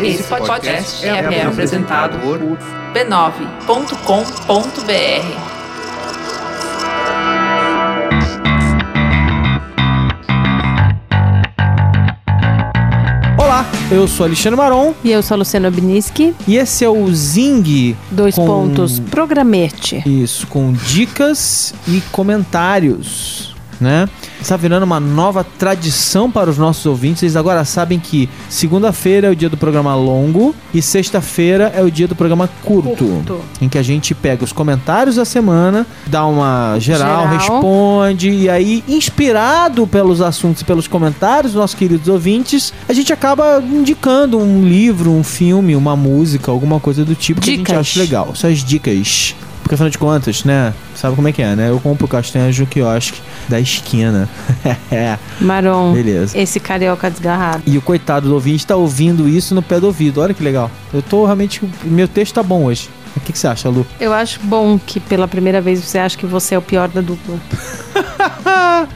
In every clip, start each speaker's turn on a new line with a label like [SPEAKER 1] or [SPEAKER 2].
[SPEAKER 1] Esse podcast é, é apresentado por b9.com.br.
[SPEAKER 2] Olá, eu sou Alexandre Maron
[SPEAKER 3] E eu sou a Luciana Obniski.
[SPEAKER 2] e esse é o Zing.
[SPEAKER 3] Dois
[SPEAKER 2] com-
[SPEAKER 3] pontos. Programete.
[SPEAKER 2] Isso, com dicas e comentários, né? Está virando uma nova tradição para os nossos ouvintes. Eles agora sabem que segunda-feira é o dia do programa longo e sexta-feira é o dia do programa curto,
[SPEAKER 3] Curto.
[SPEAKER 2] em que a gente pega os comentários da semana, dá uma geral,
[SPEAKER 3] Geral.
[SPEAKER 2] responde e aí, inspirado pelos assuntos e pelos comentários dos nossos queridos ouvintes, a gente acaba indicando um livro, um filme, uma música, alguma coisa do tipo que a gente
[SPEAKER 3] Dicas.
[SPEAKER 2] acha legal. Essas dicas. Porque afinal de contas, né? Sabe como é que é, né? Eu compro castanhas no quiosque da esquina.
[SPEAKER 3] Maron.
[SPEAKER 2] beleza.
[SPEAKER 3] Esse carioca desgarrado.
[SPEAKER 2] E o coitado do ouvinte tá ouvindo isso no pé do ouvido. Olha que legal. Eu tô realmente. Meu texto tá bom hoje. O que, que você acha, Lu?
[SPEAKER 3] Eu acho bom que pela primeira vez você acha que você é o pior da dupla.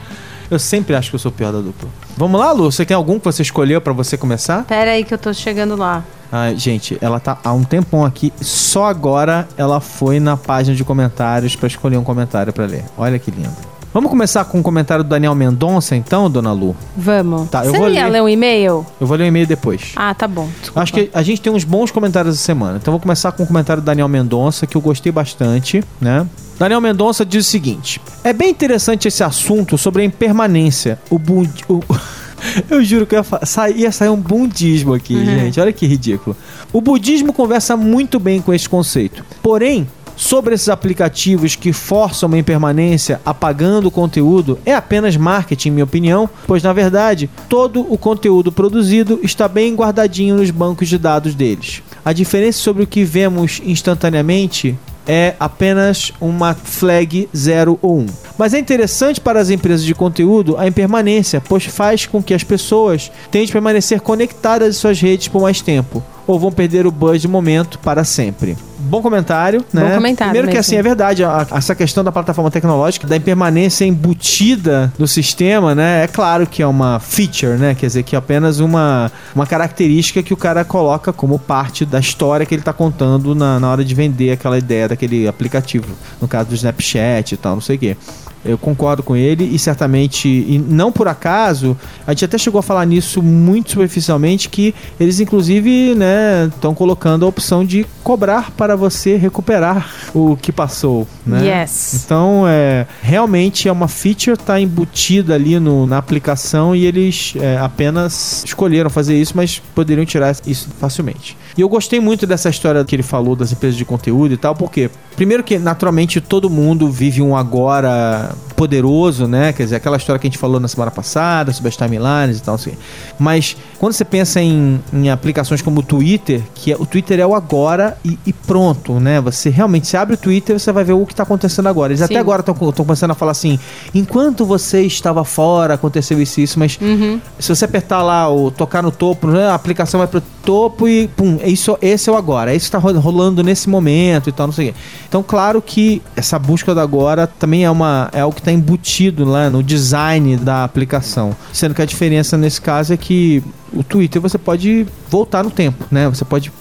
[SPEAKER 2] Eu sempre acho que eu sou o pior da dupla. Vamos lá, Lu? Você tem algum que você escolheu pra você começar?
[SPEAKER 3] Pera aí que eu tô chegando lá.
[SPEAKER 2] Ah, gente, ela tá há um tempão aqui. Só agora ela foi na página de comentários pra escolher um comentário pra ler. Olha que lindo. Vamos começar com o comentário do Daniel Mendonça, então, dona Lu?
[SPEAKER 3] Vamos.
[SPEAKER 2] Tá, eu
[SPEAKER 3] você
[SPEAKER 2] vou
[SPEAKER 3] ia
[SPEAKER 2] ler.
[SPEAKER 3] ler um e-mail?
[SPEAKER 2] Eu vou ler o e-mail depois.
[SPEAKER 3] Ah, tá bom. Desculpa.
[SPEAKER 2] Acho que a gente tem uns bons comentários essa semana. Então vou começar com o comentário do Daniel Mendonça, que eu gostei bastante, né? Daniel Mendonça diz o seguinte: É bem interessante esse assunto sobre a impermanência. O, bud... o... Eu juro que ia, fa- sa- ia sair um bundismo aqui,
[SPEAKER 3] Uhum.
[SPEAKER 2] gente. Olha que ridículo. O budismo conversa muito bem com esse conceito. Porém, sobre esses aplicativos que forçam uma impermanência apagando o conteúdo é apenas marketing, em minha opinião, pois na verdade todo o conteúdo produzido está bem guardadinho nos bancos de dados deles. A diferença sobre o que vemos instantaneamente é apenas uma flag 0 ou 1. Mas é interessante para as empresas de conteúdo a impermanência, pois faz com que as pessoas tentem permanecer conectadas às suas redes por mais tempo, ou vão perder o buzz de momento para sempre. Bom comentário, né?
[SPEAKER 3] comentário
[SPEAKER 2] Primeiro que
[SPEAKER 3] mesmo.
[SPEAKER 2] assim, é verdade, a- essa questão da plataforma tecnológica, da impermanência embutida no sistema, né? É claro que é uma feature, né? Quer dizer, que é apenas uma, uma característica que o cara coloca como parte da história que ele tá contando na, na hora de vender aquela ideia daquele aplicativo. No caso do Snapchat e tal, não sei o quê. Eu concordo com ele e certamente, e não por acaso, a gente até chegou a falar nisso muito superficialmente, que eles inclusive né estão colocando a opção de cobrar para você recuperar o que passou, né?
[SPEAKER 3] Yes.
[SPEAKER 2] Então, é, realmente é uma feature tá embutida ali no, na aplicação e eles é, apenas escolheram fazer isso, mas poderiam tirar isso facilmente. E eu gostei muito dessa história que ele falou das empresas de conteúdo e tal, porque primeiro que naturalmente todo mundo vive um agora poderoso, né? Quer dizer, aquela história que a gente falou na semana passada sobre as timelines e tal, assim. Mas quando você pensa em, em aplicações como o Twitter, que é, o Twitter é o agora e, e pronto, né? Você realmente você abre o Twitter, você vai ver o que está acontecendo agora. Eles
[SPEAKER 3] Sim.
[SPEAKER 2] até agora estão começando a falar assim: enquanto você estava fora, aconteceu isso e isso, mas
[SPEAKER 3] Uhum.
[SPEAKER 2] se você apertar lá o tocar no topo, né, a aplicação vai pro topo e pum, é isso, esse é o agora, é isso que tá ro- rolando nesse momento e tal, não sei o quê. Então, claro que essa busca do agora também é uma é algo que está embutido lá no design da aplicação, sendo que a diferença nesse caso é que o Twitter você pode voltar no tempo, né? Você pode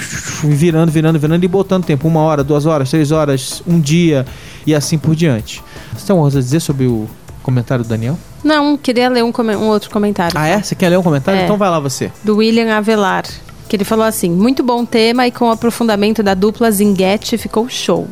[SPEAKER 2] ir virando, virando, virando e botando tempo, uma hora, duas horas, três horas, um dia e assim por diante. Você tem alguma coisa a dizer sobre o comentário do Daniel?
[SPEAKER 3] Não, queria ler um, um outro comentário.
[SPEAKER 2] Ah, é? Você quer ler um comentário?
[SPEAKER 3] É.
[SPEAKER 2] Então vai lá você.
[SPEAKER 3] do William Avelar, que ele falou assim: muito bom tema e com o aprofundamento da dupla Zinguete ficou show.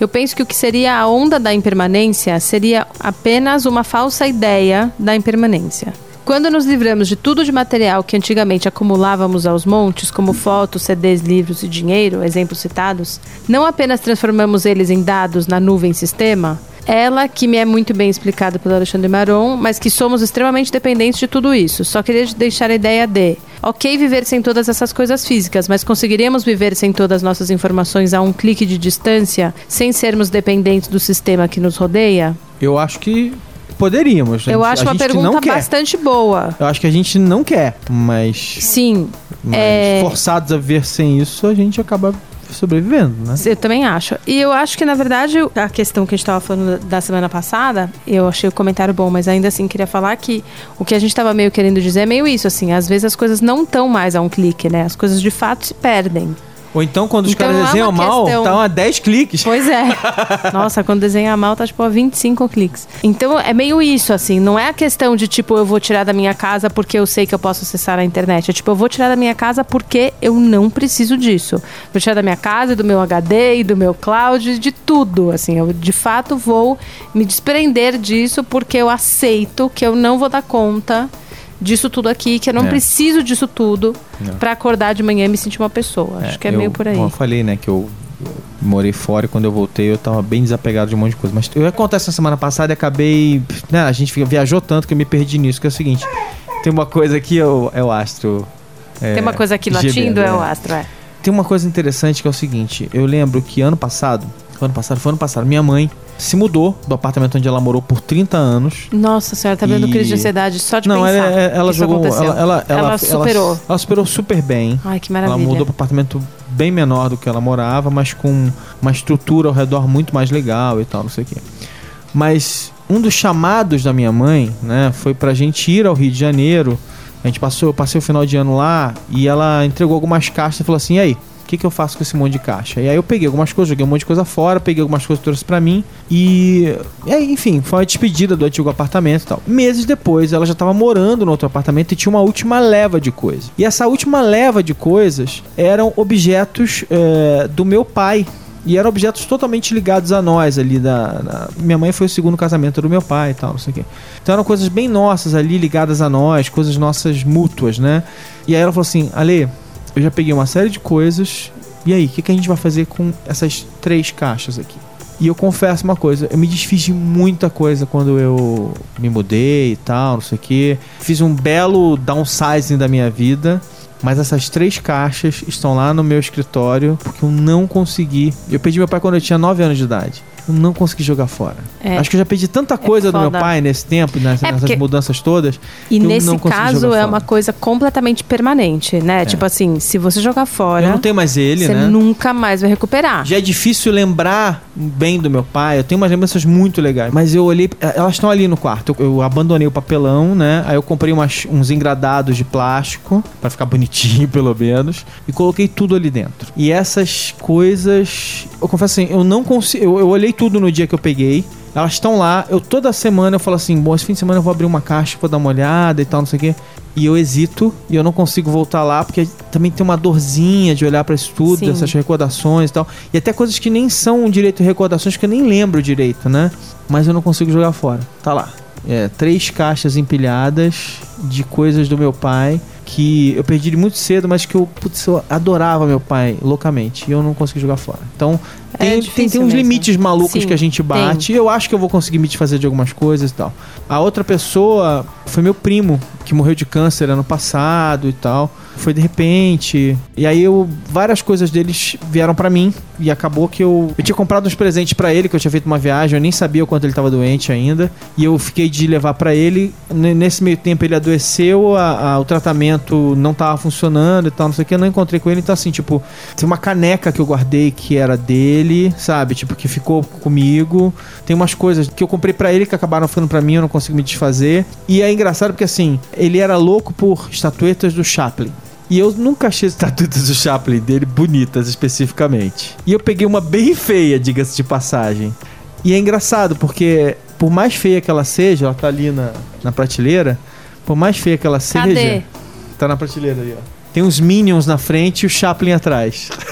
[SPEAKER 3] Eu penso que o que seria a onda da impermanência seria apenas uma falsa ideia da impermanência. Quando nos livramos de tudo de material que antigamente acumulávamos aos montes, como fotos, CDs, livros e dinheiro, exemplos citados, não apenas transformamos eles em dados na nuvem sistema, ela, que me é muito bem explicada pelo Alexandre Maron, mas que somos extremamente dependentes de tudo isso. Só queria deixar a ideia de, ok viver sem todas essas coisas físicas, mas conseguiríamos viver sem todas as nossas informações a um clique de distância, sem sermos dependentes do sistema que nos rodeia?
[SPEAKER 2] Eu acho que poderíamos.
[SPEAKER 3] Eu acho uma pergunta bastante boa.
[SPEAKER 2] Eu acho que a gente não quer, mas,
[SPEAKER 3] Sim,
[SPEAKER 2] mas
[SPEAKER 3] É.
[SPEAKER 2] forçados a ver sem isso, a gente acaba sobrevivendo, né?
[SPEAKER 3] Eu também acho. E eu acho que, na verdade, a questão que a gente estava falando da semana passada, eu achei o comentário bom, mas ainda assim queria falar que o que a gente estava meio querendo dizer é meio isso, assim, às vezes as coisas não estão mais a um clique, né? As coisas de fato se perdem.
[SPEAKER 2] Ou então, quando os
[SPEAKER 3] Então,
[SPEAKER 2] caras
[SPEAKER 3] é
[SPEAKER 2] desenham
[SPEAKER 3] uma
[SPEAKER 2] mal,
[SPEAKER 3] questão-
[SPEAKER 2] tá a 10 cliques.
[SPEAKER 3] Pois é. Nossa, quando desenha mal, tá tipo a 25 cliques. Então é meio isso, assim. Não é a questão de tipo, eu vou tirar da minha casa porque eu sei que eu posso acessar a internet. É tipo, eu vou tirar da minha casa porque eu não preciso disso. Vou tirar da minha casa, do meu HD, e do meu cloud, de tudo. Assim, eu de fato vou me desprender disso porque eu aceito que eu não vou dar conta disso tudo aqui, que eu não
[SPEAKER 2] É.
[SPEAKER 3] preciso disso tudo
[SPEAKER 2] Não.
[SPEAKER 3] pra acordar de manhã e me sentir uma pessoa. Acho que é
[SPEAKER 2] eu,
[SPEAKER 3] meio por aí.
[SPEAKER 2] como Eu falei, né, que eu morei fora e quando eu voltei eu tava bem desapegado de um monte de coisa. Mas eu acontece na semana passada e acabei. Né, a gente viajou tanto que eu me perdi nisso, que é o seguinte. Tem uma coisa aqui, é o, é o astro. é,
[SPEAKER 3] Tem uma coisa aqui latindo, é o
[SPEAKER 2] é.
[SPEAKER 3] astro, é.
[SPEAKER 2] Tem uma coisa interessante que é o seguinte: eu lembro que ano passado, ano passado, foi ano passado, minha mãe se mudou do apartamento onde ela morou por 30 anos.
[SPEAKER 3] Nossa senhora, tá vendo
[SPEAKER 2] E-
[SPEAKER 3] crise de ansiedade só de
[SPEAKER 2] Não,
[SPEAKER 3] pensar.
[SPEAKER 2] ela, ela
[SPEAKER 3] isso
[SPEAKER 2] jogou. Ela, ela, ela,
[SPEAKER 3] superou.
[SPEAKER 2] Ela, ela superou super bem.
[SPEAKER 3] Ai, que
[SPEAKER 2] Ela
[SPEAKER 3] maravilha.
[SPEAKER 2] mudou para um apartamento bem menor do que ela morava, mas com uma estrutura ao redor muito mais legal e tal, não sei o quê. Mas um dos chamados da minha mãe, né, foi pra gente ir ao Rio de Janeiro. A gente passou, eu passei o final de ano lá e ela entregou algumas caixas e falou assim: "E aí, que, que eu faço com esse monte de caixa?" E aí eu peguei algumas coisas, joguei um monte de coisa fora, peguei algumas coisas trouxe pra mim e, e aí, enfim, foi uma despedida do antigo apartamento e tal. Meses depois, ela já tava morando no outro apartamento e tinha uma última leva de coisas. E essa última leva de coisas eram objetos eh, do meu pai. E eram objetos totalmente ligados a nós ali da, da- Minha mãe foi o segundo casamento do meu pai e tal, não sei o quê. Então eram coisas bem nossas ali, ligadas a nós, coisas nossas mútuas, né? E aí ela falou assim, Ale, eu já peguei uma série de coisas. E aí, o que, que a gente vai fazer com essas três caixas aqui? E eu confesso uma coisa, eu me desfiz de muita coisa quando eu me mudei e tal, não sei o quê. Fiz um belo downsizing da minha vida. Mas essas três caixas estão lá no meu escritório porque eu não consegui. Eu perdi meu pai quando eu tinha 9 anos de idade. Eu não consegui jogar fora.
[SPEAKER 3] É.
[SPEAKER 2] Acho que eu já perdi tanta coisa do meu pai nesse tempo, nessas,
[SPEAKER 3] É,
[SPEAKER 2] nessas
[SPEAKER 3] porque-
[SPEAKER 2] mudanças todas.
[SPEAKER 3] E
[SPEAKER 2] eu
[SPEAKER 3] nesse caso é uma coisa completamente permanente, né? Tipo assim, se você jogar
[SPEAKER 2] Eu
[SPEAKER 3] fora,
[SPEAKER 2] não tenho mais ele,
[SPEAKER 3] você
[SPEAKER 2] né?
[SPEAKER 3] nunca mais vai recuperar.
[SPEAKER 2] Já é difícil lembrar bem do meu pai. Eu tenho umas lembranças muito legais. Mas eu olhei. Elas estão ali no quarto. Eu, eu abandonei o papelão, né? Aí eu comprei umas- uns engradados de plástico. Pra ficar bonitinho, pelo menos. E coloquei tudo ali dentro. E essas coisas. Eu confesso assim, eu não consigo. Eu, eu olhei tudo no dia que eu peguei. Elas estão lá. Eu toda semana eu falo assim: bom, esse fim de semana eu vou abrir uma caixa, vou dar uma olhada e tal, não sei o quê. E eu hesito e eu não consigo voltar lá porque também tem uma dorzinha de olhar pra isso tudo,
[SPEAKER 3] Sim.
[SPEAKER 2] dessas recordações e tal. E até coisas que nem são direito recordações que eu nem lembro direito, né? Mas eu não consigo jogar fora. Tá lá. É, três caixas empilhadas de coisas do meu pai que eu perdi muito cedo, mas que eu, putz, eu adorava meu pai loucamente e eu não consegui jogar fora. Então tem, tem,
[SPEAKER 3] difícil
[SPEAKER 2] tem uns
[SPEAKER 3] mesmo.
[SPEAKER 2] limites malucos
[SPEAKER 3] Sim,
[SPEAKER 2] que a gente bate e eu acho que eu vou conseguir me desfazer de algumas coisas e tal. A outra pessoa foi meu primo, que morreu de câncer ano passado e tal. Foi de repente. E aí eu várias coisas deles vieram pra mim e acabou que eu eu tinha comprado uns presentes pra ele que eu tinha feito uma viagem, eu nem sabia o quanto ele tava doente ainda, e eu fiquei de levar pra ele. Nesse meio tempo ele adoeceu, a- a- o tratamento não tava funcionando e tal, não sei o que, eu não encontrei com ele, então assim, tipo, tem uma caneca que eu guardei que era dele, sabe? Tipo, que ficou comigo. Tem umas coisas que eu comprei pra ele que acabaram ficando pra mim, eu não consigo me desfazer. E é engraçado porque assim, ele era louco por estatuetas do Chaplin. E eu nunca achei as estatuetas do Chaplin dele bonitas especificamente. E eu peguei uma bem feia, diga-se de passagem. E é engraçado porque, por mais feia que ela seja, ela tá ali na, na prateleira. Por mais feia que ela seja,
[SPEAKER 3] Cadê?
[SPEAKER 2] tá na prateleira aí, ó. Tem uns Minions na frente e o Chaplin atrás.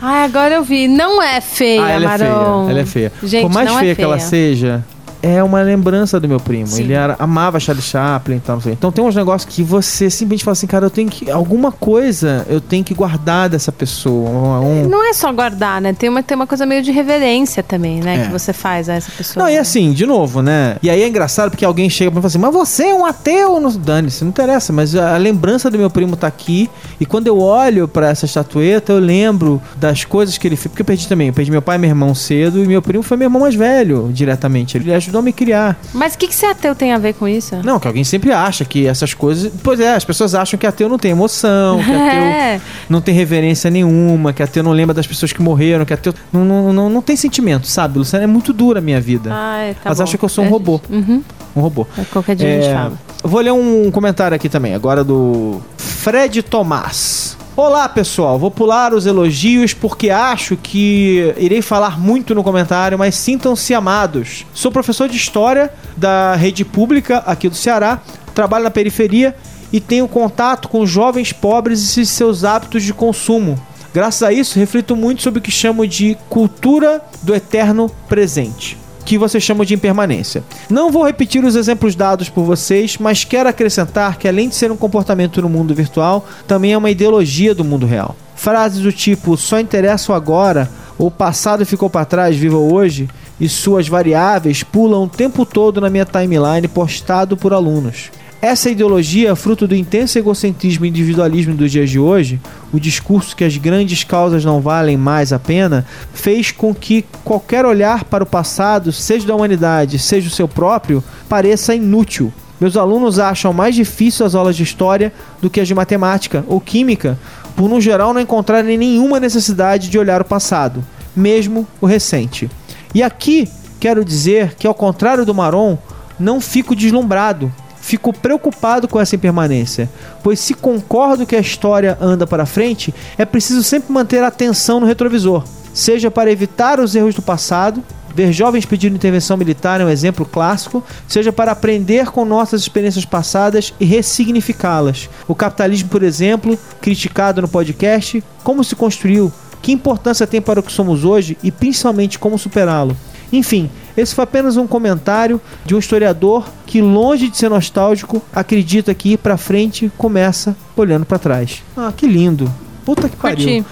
[SPEAKER 3] Ai, agora eu vi. Não é feia,
[SPEAKER 2] ah, ela é feia.
[SPEAKER 3] Maron.
[SPEAKER 2] Ela é feia.
[SPEAKER 3] Gente,
[SPEAKER 2] Por mais
[SPEAKER 3] não é
[SPEAKER 2] feia, que ela
[SPEAKER 3] feia.
[SPEAKER 2] seja, é uma lembrança do meu primo.
[SPEAKER 3] Sim.
[SPEAKER 2] Ele era, amava Charlie Chaplin e tal, não sei. Então tem uns negócios que você simplesmente fala assim, cara, eu tenho que. Alguma coisa eu tenho que guardar dessa pessoa. Um,
[SPEAKER 3] Não é só guardar, né? Tem uma, tem uma coisa meio de reverência também, né?
[SPEAKER 2] É.
[SPEAKER 3] Que você faz a essa pessoa.
[SPEAKER 2] Não, e assim, de novo, né? E aí é engraçado porque alguém chega pra mim e fala assim, mas você é um ateu? Não, dane-se, não interessa, mas a lembrança do meu primo tá aqui. E quando eu olho pra essa estatueta, eu lembro das coisas que ele fez. Porque eu perdi também, eu perdi meu pai e meu irmão cedo, e meu primo foi meu irmão mais velho, diretamente. Ele, ajudou a me criar.
[SPEAKER 3] Mas o que, que ser ateu tem a ver com isso?
[SPEAKER 2] Não, que alguém sempre acha que essas coisas. Pois é, as pessoas acham que ateu não tem emoção, que ateu
[SPEAKER 3] É.
[SPEAKER 2] não tem reverência nenhuma, que ateu não lembra das pessoas que morreram, que ateu não, não, não, não tem sentimento, sabe? Luciana, é muito dura a minha vida.
[SPEAKER 3] Ai, tá
[SPEAKER 2] Mas
[SPEAKER 3] bom.
[SPEAKER 2] acha que eu sou um
[SPEAKER 3] É,
[SPEAKER 2] robô.
[SPEAKER 3] Uhum.
[SPEAKER 2] Um robô.
[SPEAKER 3] É, Qualquer dia a gente
[SPEAKER 2] É,
[SPEAKER 3] fala.
[SPEAKER 2] vou ler um comentário aqui também, agora do Fred Tomás. Olá pessoal, vou pular os elogios porque acho que irei falar muito no comentário, mas sintam-se amados. Sou professor de história da rede pública aqui do Ceará, trabalho na periferia e tenho contato com jovens pobres e seus hábitos de consumo. Graças a isso, reflito muito sobre o que chamo de cultura do eterno presente que vocês chamam de impermanência. Não vou repetir os exemplos dados por vocês, mas quero acrescentar que além de ser um comportamento no mundo virtual, também é uma ideologia do mundo real. Frases do tipo só interessa o agora, ou passado ficou para trás, viva o hoje, e suas variáveis pulam o tempo todo na minha timeline postado por alunos. Essa ideologia, fruto do intenso egocentrismo e individualismo dos dias de hoje, o discurso que as grandes causas não valem mais a pena, fez com que qualquer olhar para o passado, seja da humanidade, seja o seu próprio, pareça inútil. Meus alunos acham mais difícil as aulas de história do que as de matemática ou química, por no geral não encontrarem nenhuma necessidade de olhar o passado, mesmo o recente. E aqui quero dizer que, ao contrário do Maron, não fico deslumbrado, fico preocupado com essa impermanência, pois se concordo que a história anda para frente, é preciso sempre manter a atenção no retrovisor, seja para evitar os erros do passado, ver jovens pedindo intervenção militar é um exemplo clássico, seja para aprender com nossas experiências passadas e ressignificá-las. O capitalismo, por exemplo, criticado no podcast, como se construiu, que importância tem para o que somos hoje e principalmente como superá-lo. Enfim, esse foi apenas um comentário de um historiador que, longe de ser nostálgico, acredita que ir pra frente começa olhando pra trás. Ah, que lindo. Puta que pariu.
[SPEAKER 3] Curti.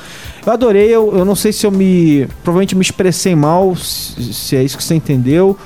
[SPEAKER 2] Eu adorei, eu, eu não sei se eu me. Provavelmente me expressei mal, se, se é isso que você entendeu.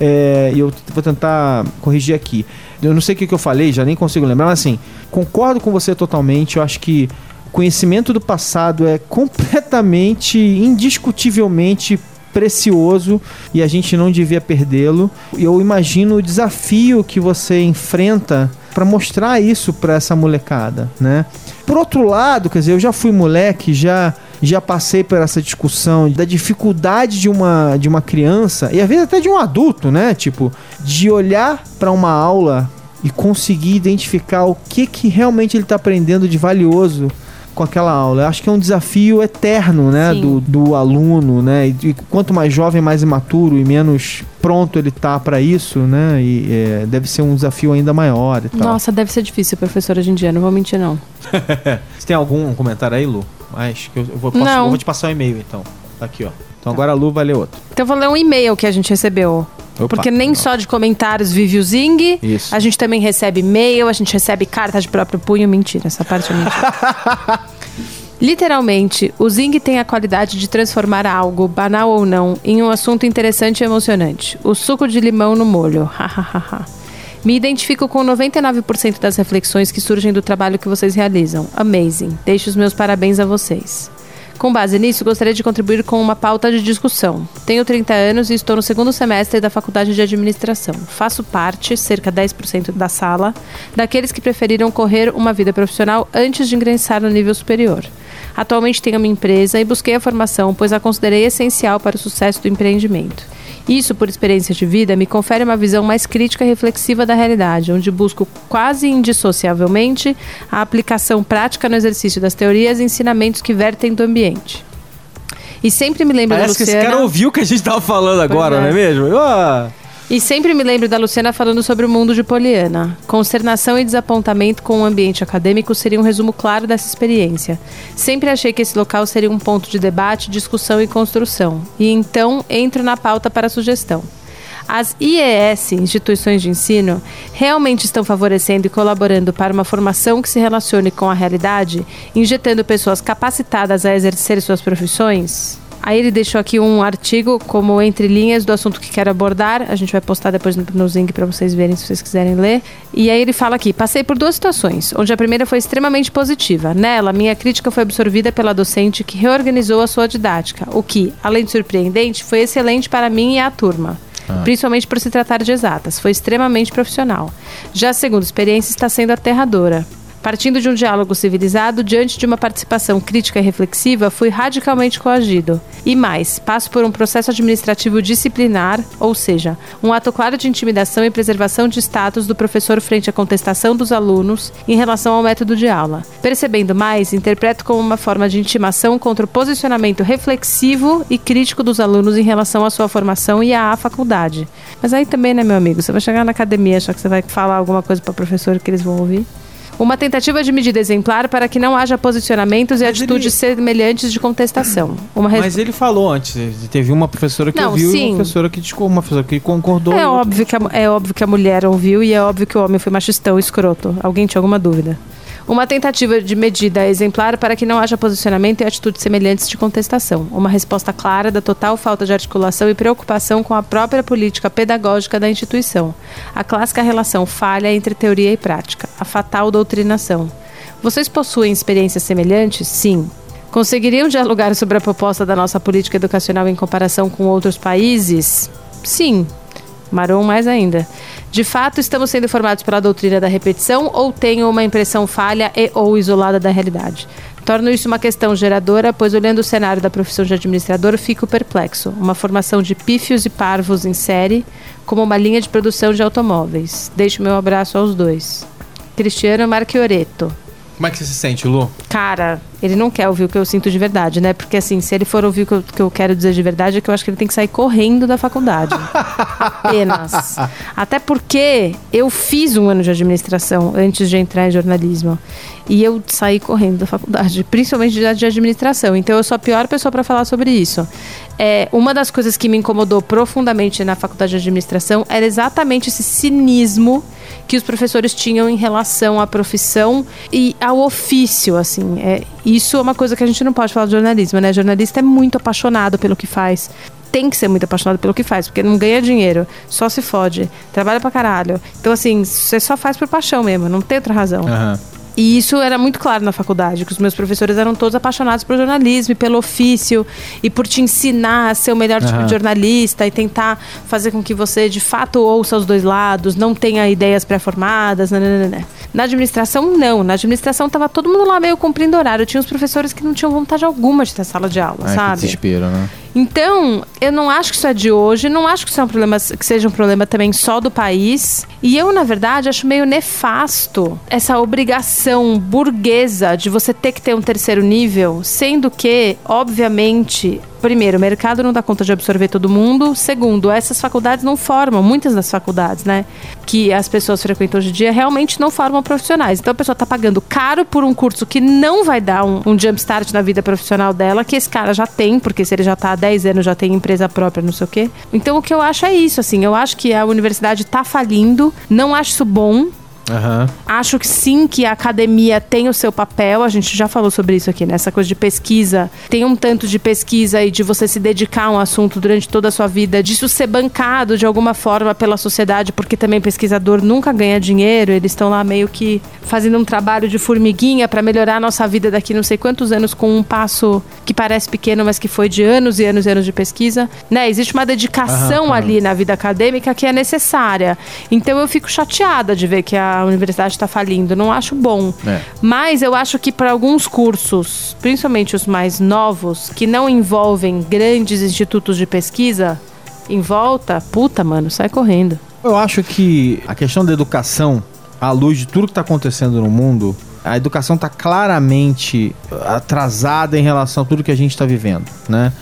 [SPEAKER 2] É, E eu vou tentar corrigir aqui. Eu não sei o que, que eu falei, já nem consigo lembrar, mas assim, concordo com você totalmente. Eu acho que o conhecimento do passado é completamente, indiscutivelmente precioso e a gente não devia perdê-lo. E eu imagino o desafio que você enfrenta para mostrar isso para essa molecada, né? Por outro lado, quer dizer, eu já fui moleque, já já passei por essa discussão da dificuldade de uma de uma criança e às vezes até de um adulto, né? Tipo, de olhar para uma aula e conseguir identificar o que que realmente ele está aprendendo de valioso com aquela aula. Eu acho que é um desafio eterno, né,
[SPEAKER 3] Sim.
[SPEAKER 2] do, do aluno, né? E, e quanto mais jovem, mais imaturo e menos pronto ele tá para isso, né? E é, deve ser um desafio ainda maior e tal.
[SPEAKER 3] Nossa, deve ser difícil, professor, hoje em dia, não vou mentir, não.
[SPEAKER 2] Você tem algum comentário aí, Lu? Mas que eu, eu vou, posso-
[SPEAKER 3] Não.
[SPEAKER 2] eu vou te passar o e-mail então. Tá aqui, ó. Então agora a Lu vai ler outro.
[SPEAKER 3] Então eu vou ler um e-mail que a gente recebeu.
[SPEAKER 2] Opa,
[SPEAKER 3] Porque nem
[SPEAKER 2] legal.
[SPEAKER 3] só de comentários vive o Zing.
[SPEAKER 2] Isso.
[SPEAKER 3] A gente também recebe e-mail, a gente recebe carta de próprio punho. Mentira, essa parte é mentira. Literalmente, o Zing tem a qualidade de transformar algo, banal ou não, em um assunto interessante e emocionante. O suco de limão no molho. Hahaha. Me identifico com 99% das reflexões que surgem do trabalho que vocês realizam. Amazing. Deixo os meus parabéns a vocês. Com base nisso, gostaria de contribuir com uma pauta de discussão. Tenho 30 anos e estou no segundo semestre da Faculdade de Administração. Faço parte, cerca de 10% da sala, daqueles que preferiram correr uma vida profissional antes de ingressar no nível superior. Atualmente tenho minha empresa e busquei a formação, pois a considerei essencial para o sucesso do empreendimento. Isso, por experiência de vida, me confere uma visão mais crítica e reflexiva da realidade, onde busco quase indissociavelmente a aplicação prática no exercício das teorias e ensinamentos que vertem do ambiente. E sempre me lembro
[SPEAKER 2] Parece que
[SPEAKER 3] da
[SPEAKER 2] esse
[SPEAKER 3] Luciana.
[SPEAKER 2] cara ouviu o que a gente tava falando agora,
[SPEAKER 3] é.
[SPEAKER 2] não é mesmo? Ah,
[SPEAKER 3] E sempre me lembro da Luciana falando sobre o mundo de Poliana. Consternação e desapontamento com o ambiente acadêmico seria um resumo claro dessa experiência. Sempre achei que esse local seria um ponto de debate, discussão e construção. E então entro na pauta para sugestão. As IES, instituições de ensino, realmente estão favorecendo e colaborando para uma formação que se relacione com a realidade, injetando pessoas capacitadas a exercer suas profissões? Aí ele deixou aqui um artigo como entre linhas do assunto que quero abordar. A gente vai postar depois no, no Zing para vocês verem se vocês quiserem ler. E aí ele fala aqui: passei por duas situações, onde a primeira foi extremamente positiva. Nela, minha crítica foi absorvida pela docente que reorganizou a sua didática, o que, além de surpreendente, foi excelente para mim e a turma. principalmente por se tratar de exatas. Foi extremamente profissional. Já a segunda experiência está sendo aterradora. Partindo de um diálogo civilizado, diante de uma participação crítica e reflexiva, fui radicalmente coagido. E mais, passo por um processo administrativo disciplinar, ou seja, um ato claro de intimidação e preservação de status do professor frente à contestação dos alunos em relação ao método de aula. Percebendo mais, interpreto como uma forma de intimação contra o posicionamento reflexivo e crítico dos alunos em relação à sua formação e à faculdade. Mas aí também, né, meu amigo? Você vai chegar na academia, achar que você vai falar alguma coisa para o professor que eles vão ouvir? Uma tentativa de medida exemplar para que não haja posicionamentos e
[SPEAKER 2] Mas
[SPEAKER 3] atitudes
[SPEAKER 2] ele-
[SPEAKER 3] semelhantes de contestação. Uma res-
[SPEAKER 2] Mas ele falou antes, teve uma professora que
[SPEAKER 3] Não,
[SPEAKER 2] ouviu e
[SPEAKER 3] sim.
[SPEAKER 2] uma professora que uma professora que concordou.
[SPEAKER 3] É
[SPEAKER 2] e
[SPEAKER 3] óbvio, que a, é óbvio que a mulher ouviu e é óbvio que o homem foi machistão, escroto. Alguém tinha alguma dúvida? Uma tentativa de medida exemplar para que não haja posicionamento e atitudes semelhantes de contestação. Uma resposta clara da total falta de articulação e preocupação com a própria política pedagógica da instituição. A clássica relação falha entre teoria e prática. A fatal doutrinação. Vocês possuem experiências semelhantes? Sim. Conseguiriam dialogar sobre a proposta da nossa política educacional em comparação com outros países? Sim. Marom mais ainda. De fato, estamos sendo formados pela doutrina da repetição ou tenho uma impressão falha e ou isolada da realidade? Torno isso uma questão geradora, pois olhando o cenário da profissão de administrador, fico perplexo. Uma formação de pífios e parvos em série, como uma linha de produção de automóveis. Deixo meu abraço aos dois. Cristiano Marchioretto.
[SPEAKER 2] Como é que você se sente, Lu?
[SPEAKER 3] Cara, ele não quer ouvir o que eu sinto de verdade, né? Porque assim, se ele for ouvir o que eu, que eu quero dizer de verdade, é que eu acho que ele tem que sair correndo da faculdade. Apenas. Até porque eu fiz um ano de administração antes de entrar em jornalismo. E eu saí correndo da faculdade, principalmente de, de administração. Então eu sou a pior pessoa para falar sobre isso. É, uma das coisas que me incomodou profundamente na faculdade de administração era exatamente esse cinismo que os professores tinham em relação à profissão e ao ofício, assim. É, isso é uma coisa que a gente não pode falar de jornalismo, né? Jornalista é muito apaixonado pelo que faz. Tem que ser muito apaixonado pelo que faz, porque não ganha dinheiro, só se fode, trabalha pra caralho. Então, assim, você só faz por paixão mesmo, não tem outra razão.
[SPEAKER 2] Aham.
[SPEAKER 3] E isso era muito claro na faculdade, que os meus professores eram todos apaixonados por jornalismo e pelo ofício e por te ensinar a ser o melhor tipo
[SPEAKER 2] Aham.
[SPEAKER 3] de jornalista e tentar fazer com que você de fato ouça os dois lados, não tenha ideias pré-formadas, nananana. Na administração, não. Na administração tava todo mundo lá meio cumprindo horário. Tinha os professores que não tinham vontade alguma de ter sala de aula,
[SPEAKER 2] Ai, que
[SPEAKER 3] sabe?
[SPEAKER 2] desespero, né?
[SPEAKER 3] Então, eu não acho que isso é de hoje, não acho que isso é um problema, que seja um problema também só do país. E eu, na verdade, acho meio nefasto essa obrigação burguesa de você ter que ter um terceiro nível, sendo que, obviamente, primeiro, o mercado não dá conta de absorver todo mundo. Segundo, essas faculdades não formam, muitas das faculdades, né, que as pessoas frequentam hoje em dia, realmente não formam profissionais. Então a pessoa tá pagando caro por um curso que não vai dar um, um jumpstart na vida profissional dela, que esse cara já tem, porque se ele já tá há 10 anos, já tem empresa própria, não sei o quê. Então o que eu acho é isso, assim, eu acho que a universidade tá falindo, não acho isso bom,
[SPEAKER 2] Aham.
[SPEAKER 3] Acho que sim que a academia tem o seu papel, a gente já falou sobre isso aqui, né? Essa coisa de pesquisa. Tem um tanto de pesquisa e de você se dedicar a um assunto durante toda a sua vida, disso ser bancado de alguma forma pela sociedade, porque também pesquisador nunca ganha dinheiro, eles estão lá meio que fazendo um trabalho de formiguinha para melhorar a nossa vida daqui não sei quantos anos com um passo que parece pequeno, mas que foi de anos e anos e anos de pesquisa, né? Existe uma dedicação
[SPEAKER 2] aham.
[SPEAKER 3] ali na vida acadêmica que é necessária. Então eu fico chateada de ver que a universidade está falindo. Não acho bom.
[SPEAKER 2] É.
[SPEAKER 3] Mas eu acho que para alguns cursos, principalmente os mais novos, que não envolvem grandes institutos de pesquisa em volta, puta, mano, sai correndo.
[SPEAKER 2] Eu acho que a questão da educação, à luz de tudo que está acontecendo no mundo, a educação está claramente atrasada em relação a tudo que a gente está vivendo, né?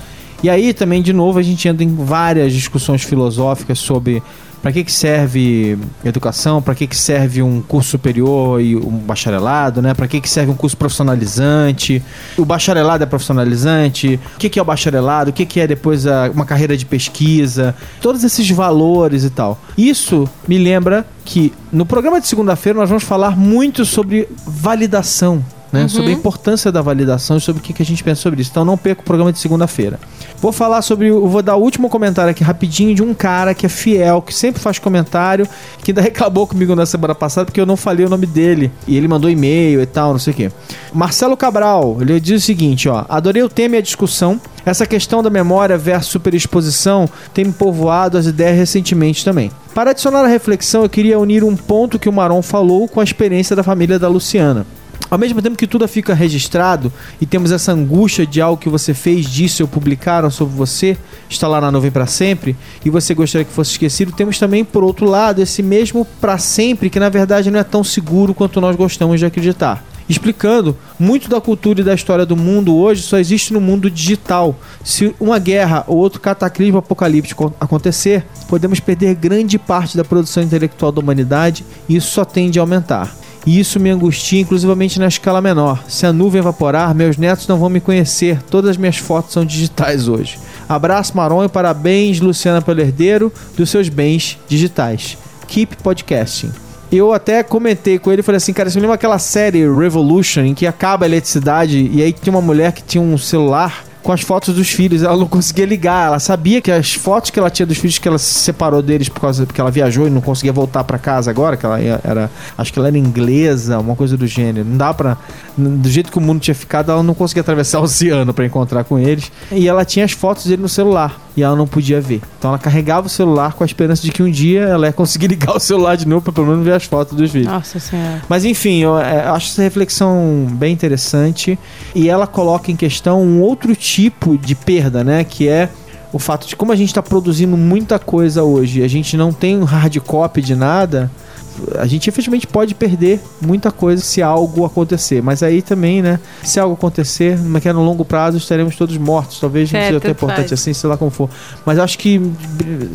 [SPEAKER 2] E aí também, de novo, a gente entra em várias discussões filosóficas sobre para que, que serve educação, para que, que serve um curso superior e um bacharelado, né? Para que, que serve um curso profissionalizante? O bacharelado é profissionalizante? O que, que é o bacharelado? O que, que é depois a- uma carreira de pesquisa? Todos esses valores e tal. Isso me lembra que no programa de segunda-feira nós vamos falar muito sobre validação. Né, Sobre a importância da validação e sobre o que, que a gente pensa sobre isso. Então não perca o programa de segunda-feira. Vou falar sobre. Vou dar o último comentário aqui rapidinho de um cara que é fiel, que sempre faz comentário, que ainda reclamou comigo na semana passada porque eu não falei o nome dele. E ele mandou e-mail e tal, não sei o quê. Marcelo Cabral, ele diz o seguinte: ó. Adorei o tema e a discussão. Essa questão da memória versus superexposição tem me povoado as ideias recentemente também. Para adicionar a reflexão, eu queria unir um ponto que o Maron falou com a experiência da família da Luciana. Ao mesmo tempo que tudo fica registrado e temos essa angústia de algo que você fez, disse ou publicaram sobre você, está lá na nuvem para sempre, e você gostaria que fosse esquecido, temos também, por outro lado, esse mesmo para sempre que na verdade não é tão seguro quanto nós gostamos de acreditar explicando muito da cultura e da história do mundo hoje só existe no mundo digital. Se uma guerra ou outro cataclismo apocalíptico acontecer, podemos perder grande parte da produção intelectual da humanidade e isso só tende a aumentar. E isso me angustia, inclusivamente na escala menor. Se a nuvem evaporar, meus netos não vão me conhecer. Todas as minhas fotos são digitais hoje. Abraço, Maron, e parabéns, Luciana, pelo herdeiro dos seus bens digitais. Keep podcasting. Eu até comentei com ele, falei assim, cara, você me lembra aquela série Revolution, em que acaba a eletricidade e aí tinha uma mulher que tinha um celular com as fotos dos filhos. Ela não conseguia ligar. Ela sabia que as fotos que ela tinha dos filhos que ela se separou deles por causa porque ela viajou e não conseguia voltar para casa agora, que ela era, acho que ela era inglesa, uma coisa do gênero. Não dá para do jeito que o mundo tinha ficado, ela não conseguia atravessar o oceano para encontrar com eles. E ela tinha as fotos dele no celular e ela não podia ver. Então ela carregava o celular com a esperança de que um dia ela ia conseguir ligar o celular de novo para pelo menos ver as fotos dos filhos.
[SPEAKER 3] Nossa Senhora.
[SPEAKER 2] Mas enfim, eu, é, eu acho essa reflexão bem interessante e ela coloca em questão um outro tipo de perda, né? Que é o fato de como a gente está produzindo muita coisa hoje, a gente não tem um hard copy de nada a gente efetivamente pode perder muita coisa se algo acontecer. Mas aí também, né? Se algo acontecer, mas que é no longo prazo estaremos todos mortos. Talvez não
[SPEAKER 3] É,
[SPEAKER 2] seja tão importante
[SPEAKER 3] faz.
[SPEAKER 2] assim, sei lá como for. Mas acho que,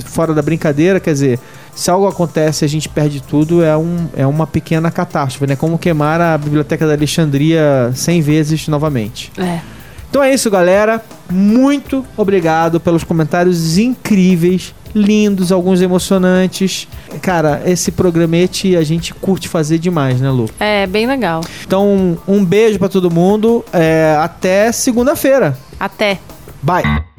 [SPEAKER 2] fora da brincadeira, quer dizer, se algo acontece e a gente perde tudo, é, um, é uma pequena catástrofe, né? Como queimar a Biblioteca da Alexandria 100 vezes novamente.
[SPEAKER 3] É.
[SPEAKER 2] Então é isso, galera. Muito obrigado pelos comentários incríveis, lindos, alguns emocionantes. Cara, esse programete a gente curte fazer demais, né, Lu?
[SPEAKER 3] É, bem legal.
[SPEAKER 2] Então, um beijo pra todo mundo. É, até segunda-feira.
[SPEAKER 3] Até.
[SPEAKER 2] Bye.